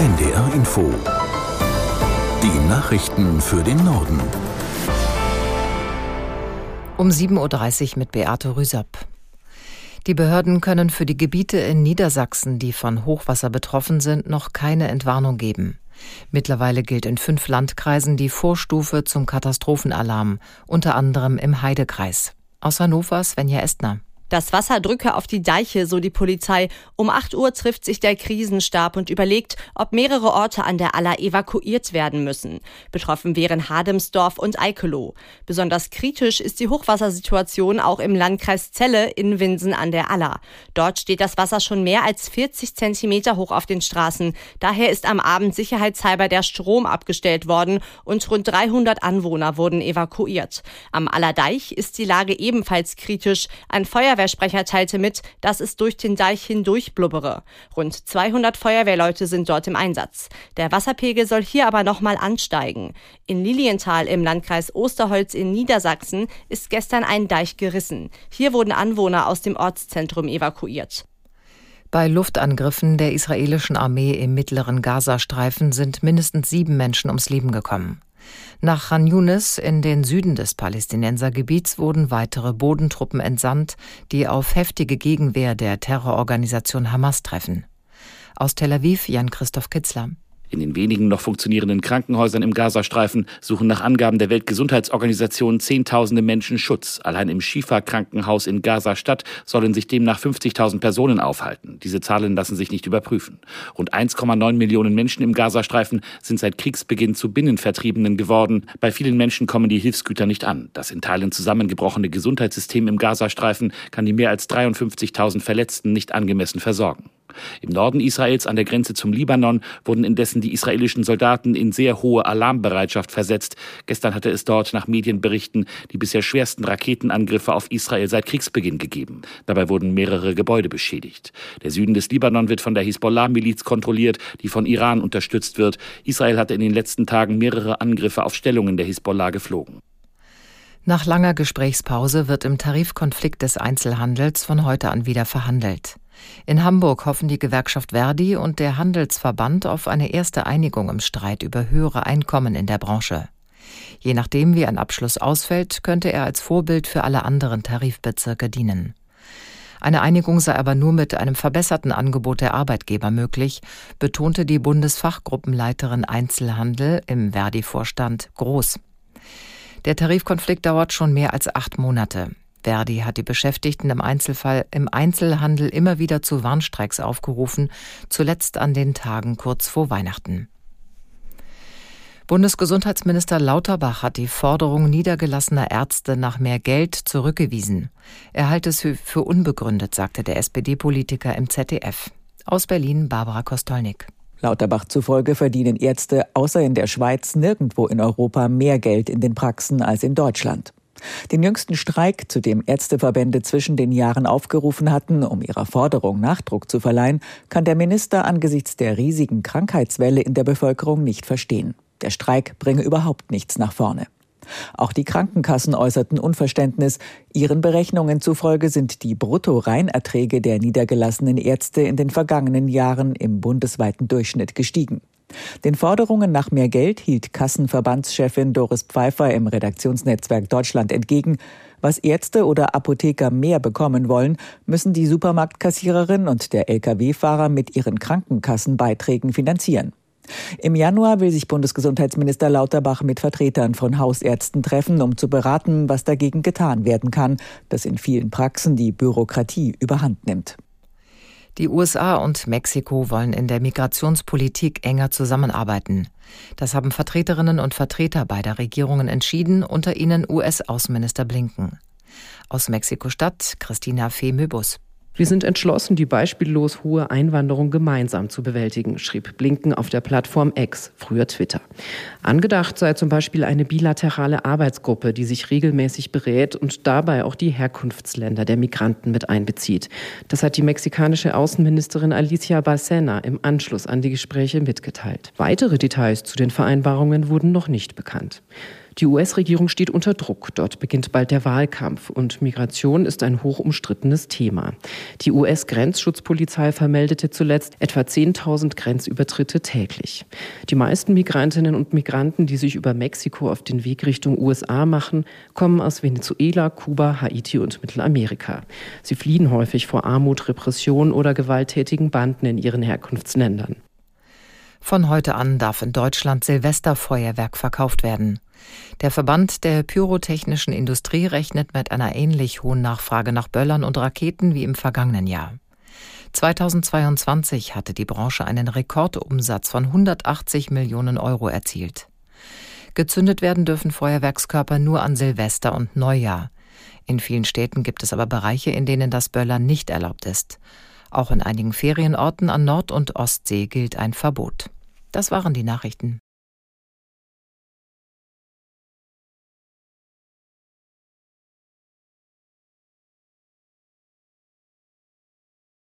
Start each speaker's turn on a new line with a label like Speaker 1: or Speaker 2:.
Speaker 1: NDR Info. Die Nachrichten für den Norden.
Speaker 2: Um 7.30 Uhr mit Beate Rüsapp. Die Behörden können für die Gebiete in Niedersachsen, die von Hochwasser betroffen sind, noch keine Entwarnung geben. Mittlerweile gilt in fünf Landkreisen die Vorstufe zum Katastrophenalarm, unter anderem im Heidekreis. Aus Hannover Svenja Estner.
Speaker 3: Das Wasser drücke auf die Deiche, so die Polizei. Um 8 Uhr trifft sich der Krisenstab und überlegt, ob mehrere Orte an der Aller evakuiert werden müssen. Betroffen wären Hademsdorf und Eikelow. Besonders kritisch ist die Hochwassersituation auch im Landkreis Celle in Winsen an der Aller. Dort steht das Wasser schon mehr als 40 Zentimeter hoch auf den Straßen. Daher ist am Abend sicherheitshalber der Strom abgestellt worden und rund 300 Anwohner wurden evakuiert. Am Allerdeich ist die Lage ebenfalls kritisch. Ein Feuerwehr Feuerwehrsprecher teilte mit, dass es durch den Deich hindurch blubbere. Rund 200 Feuerwehrleute sind dort im Einsatz. Der Wasserpegel soll hier aber nochmal ansteigen. In Lilienthal im Landkreis Osterholz in Niedersachsen ist gestern ein Deich gerissen. Hier wurden Anwohner aus dem Ortszentrum evakuiert.
Speaker 2: Bei Luftangriffen der israelischen Armee im mittleren Gazastreifen sind mindestens sieben Menschen ums Leben gekommen. Nach Khan Yunis in den Süden des Palästinensergebiets wurden weitere Bodentruppen entsandt, die auf heftige Gegenwehr der Terrororganisation Hamas treffen. Aus Tel Aviv Jan Christoph Kitzler.
Speaker 4: In den wenigen noch funktionierenden Krankenhäusern im Gazastreifen suchen nach Angaben der Weltgesundheitsorganisation Zehntausende Menschen Schutz. Allein im Schifa-Krankenhaus in Gaza-Stadt sollen sich demnach 50.000 Personen aufhalten. Diese Zahlen lassen sich nicht überprüfen. Rund 1,9 Millionen Menschen im Gazastreifen sind seit Kriegsbeginn zu Binnenvertriebenen geworden. Bei vielen Menschen kommen die Hilfsgüter nicht an. Das in Teilen zusammengebrochene Gesundheitssystem im Gazastreifen kann die mehr als 53.000 Verletzten nicht angemessen versorgen. Im Norden Israels an der Grenze zum Libanon wurden indessen die israelischen Soldaten in sehr hohe Alarmbereitschaft versetzt. Gestern hatte es dort nach Medienberichten die bisher schwersten Raketenangriffe auf Israel seit Kriegsbeginn gegeben. Dabei wurden mehrere Gebäude beschädigt. Der Süden des Libanon wird von der Hisbollah-Miliz kontrolliert, die von Iran unterstützt wird. Israel hatte in den letzten Tagen mehrere Angriffe auf Stellungen der Hisbollah geflogen.
Speaker 2: Nach langer Gesprächspause wird im Tarifkonflikt des Einzelhandels von heute an wieder verhandelt. In Hamburg hoffen die Gewerkschaft Verdi und der Handelsverband auf eine erste Einigung im Streit über höhere Einkommen in der Branche. Je nachdem, wie ein Abschluss ausfällt, könnte er als Vorbild für alle anderen Tarifbezirke dienen. Eine Einigung sei aber nur mit einem verbesserten Angebot der Arbeitgeber möglich, betonte die Bundesfachgruppenleiterin Einzelhandel im Verdi-Vorstand Groß. Der Tarifkonflikt dauert schon mehr als acht Monate. Verdi hat die Beschäftigten im Einzelfall im Einzelhandel immer wieder zu Warnstreiks aufgerufen, zuletzt an den Tagen kurz vor Weihnachten. Bundesgesundheitsminister Lauterbach hat die Forderung niedergelassener Ärzte nach mehr Geld zurückgewiesen. Er halte es für unbegründet, sagte der SPD-Politiker im ZDF. Aus Berlin Barbara Kostolnik.
Speaker 5: Lauterbach zufolge verdienen Ärzte außer in der Schweiz nirgendwo in Europa mehr Geld in den Praxen als in Deutschland. Den jüngsten Streik, zu dem Ärzteverbände zwischen den Jahren aufgerufen hatten, um ihrer Forderung Nachdruck zu verleihen, kann der Minister angesichts der riesigen Krankheitswelle in der Bevölkerung nicht verstehen. Der Streik bringe überhaupt nichts nach vorne. Auch die Krankenkassen äußerten Unverständnis. Ihren Berechnungen zufolge sind die Brutto-Reinerträge der niedergelassenen Ärzte in den vergangenen Jahren im bundesweiten Durchschnitt gestiegen. Den Forderungen nach mehr Geld hielt Kassenverbandschefin Doris Pfeiffer im Redaktionsnetzwerk Deutschland entgegen. Was Ärzte oder Apotheker mehr bekommen wollen, müssen die Supermarktkassiererin und der Lkw-Fahrer mit ihren Krankenkassenbeiträgen finanzieren. Im Januar will sich Bundesgesundheitsminister Lauterbach mit Vertretern von Hausärzten treffen, um zu beraten, was dagegen getan werden kann, dass in vielen Praxen die Bürokratie überhand nimmt.
Speaker 2: Die USA und Mexiko wollen in der Migrationspolitik enger zusammenarbeiten. Das haben Vertreterinnen und Vertreter beider Regierungen entschieden, unter ihnen US-Außenminister Blinken. Aus Mexiko-Stadt Christina Fee-Möbus.
Speaker 6: Wir sind entschlossen, die beispiellos hohe Einwanderung gemeinsam zu bewältigen, schrieb Blinken auf der Plattform X, früher Twitter. Angedacht sei zum Beispiel eine bilaterale Arbeitsgruppe, die sich regelmäßig berät und dabei auch die Herkunftsländer der Migranten mit einbezieht. Das hat die mexikanische Außenministerin Alicia Bacena im Anschluss an die Gespräche mitgeteilt. Weitere Details zu den Vereinbarungen wurden noch nicht bekannt. Die US-Regierung steht unter Druck. Dort beginnt bald der Wahlkampf und Migration ist ein hoch umstrittenes Thema. Die US-Grenzschutzpolizei vermeldete zuletzt etwa 10.000 Grenzübertritte täglich. Die meisten Migrantinnen und Migranten, die sich über Mexiko auf den Weg Richtung USA machen, kommen aus Venezuela, Kuba, Haiti und Mittelamerika. Sie fliehen häufig vor Armut, Repression oder gewalttätigen Banden in ihren Herkunftsländern.
Speaker 2: Von heute an darf in Deutschland Silvesterfeuerwerk verkauft werden. Der Verband der pyrotechnischen Industrie rechnet mit einer ähnlich hohen Nachfrage nach Böllern und Raketen wie im vergangenen Jahr. 2022 hatte die Branche einen Rekordumsatz von 180 Millionen Euro erzielt. Gezündet werden dürfen Feuerwerkskörper nur an Silvester und Neujahr. In vielen Städten gibt es aber Bereiche, in denen das Böllern nicht erlaubt ist. Auch in einigen Ferienorten an Nord- und Ostsee gilt ein Verbot. Das waren die Nachrichten.